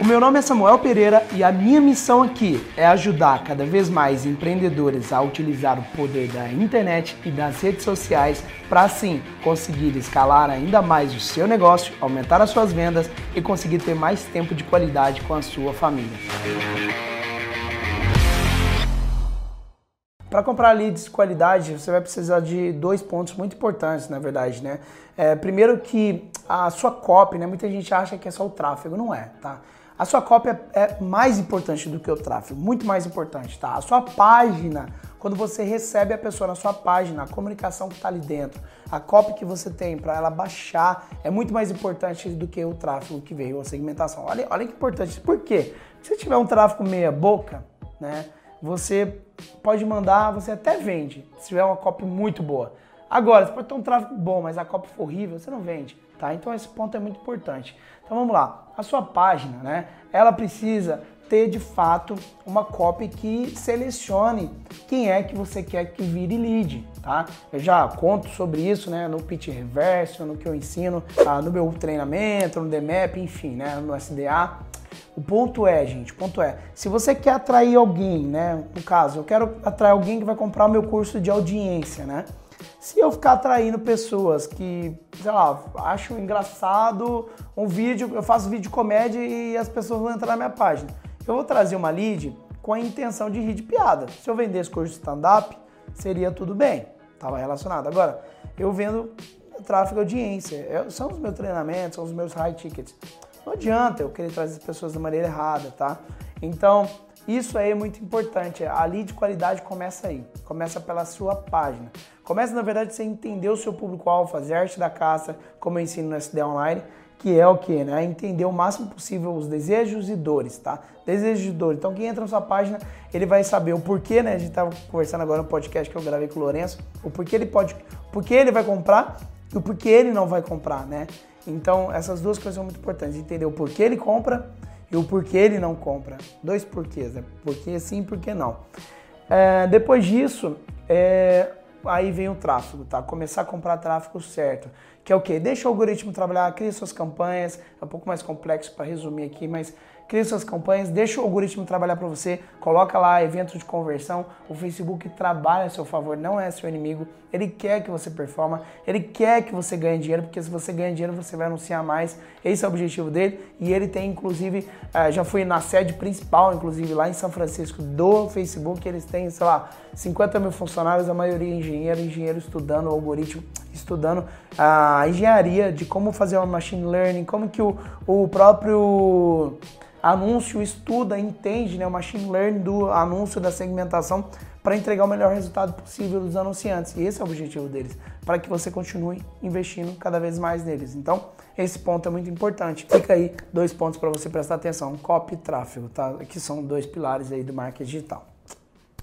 O meu nome é Samuel Pereira e a minha missão aqui é ajudar cada vez mais empreendedores a utilizar o poder da internet e das redes sociais para assim conseguir escalar ainda mais o seu negócio, aumentar as suas vendas e conseguir ter mais tempo de qualidade com a sua família. Para comprar leads de qualidade, você vai precisar de dois pontos muito importantes, na verdade, né? É, primeiro que a sua copy, né? Muita gente acha que é só o tráfego, não é, tá? A sua cópia é mais importante do que o tráfego, muito mais importante, tá? A sua página, quando você recebe a pessoa na sua página, a comunicação que está ali dentro, a cópia que você tem para ela baixar é muito mais importante do que o tráfego que veio, a segmentação. Olha, olha que importante. Por quê? Se tiver um tráfego meia boca, né? Você pode mandar, você até vende, se tiver uma cópia muito boa. Agora, você pode ter um tráfego bom, mas a cópia for horrível, você não vende, tá? Então esse ponto é muito importante. Então vamos lá. A sua página, né? Ela precisa ter de fato uma copy que selecione quem é que você quer que vire lead, tá? Eu já conto sobre isso, né, no pitch reverso, no que eu ensino, ah, no meu treinamento, no DMAP, enfim, né, no SDA. O ponto é, gente, o ponto é, se você quer atrair alguém, né, no caso, eu quero atrair alguém que vai comprar o meu curso de audiência, né? Se eu ficar atraindo pessoas que, sei lá, acham engraçado um vídeo, eu faço vídeo de comédia e as pessoas vão entrar na minha página. Eu vou trazer uma lead com a intenção de rir de piada. Se eu vendesse curso de stand-up, seria tudo bem, estava relacionado. Agora, eu vendo tráfego de audiência, são os meus treinamentos, são os meus high tickets. Não adianta eu querer trazer as pessoas da maneira errada, tá? Então, isso aí é muito importante. A lead de qualidade começa aí, começa pela sua página. Começa, na verdade, você entender o seu público-alvo, fazer arte da caça, como eu ensino no SD Online, que é o que, né? Entender o máximo possível os desejos e dores, tá? Desejos e dores. Então, quem entra na sua página, ele vai saber o porquê, né? A gente estava conversando agora no podcast que eu gravei com o Lourenço, o porquê ele pode, porquê ele vai comprar e o porquê ele não vai comprar, né? Então, essas duas coisas são muito importantes. Entender o porquê ele compra e o porquê ele não compra. Dois porquês, né? Porquê sim porquê não. É, depois disso, é, aí vem o tráfego, tá? Começar a comprar tráfego certo. Que é o quê? Deixa o algoritmo trabalhar, cria suas campanhas. É um pouco mais complexo para resumir aqui, mas cria suas campanhas, deixa o algoritmo trabalhar para você, coloca lá eventos de conversão. O Facebook trabalha a seu favor, não é seu inimigo. Ele quer que você performa, ele quer que você ganhe dinheiro, porque se você ganha dinheiro, você vai anunciar mais. Esse é o objetivo dele. E ele tem, inclusive, eh, já fui na sede principal, inclusive lá em São Francisco, do Facebook. Eles têm, sei lá, 50 mil funcionários, a maioria engenheiro, engenheiro estudando o algoritmo, estudando a engenharia de como fazer uma machine learning, como que o, o próprio anúncio estuda, entende né, o machine learning do anúncio, da segmentação, para entregar o melhor resultado possível dos anunciantes. E esse é o objetivo deles, para que você continue investindo cada vez mais neles. Então, esse ponto é muito importante. Fica aí dois pontos para você prestar atenção: copy e tráfego, tá? Que são dois pilares aí do marketing digital.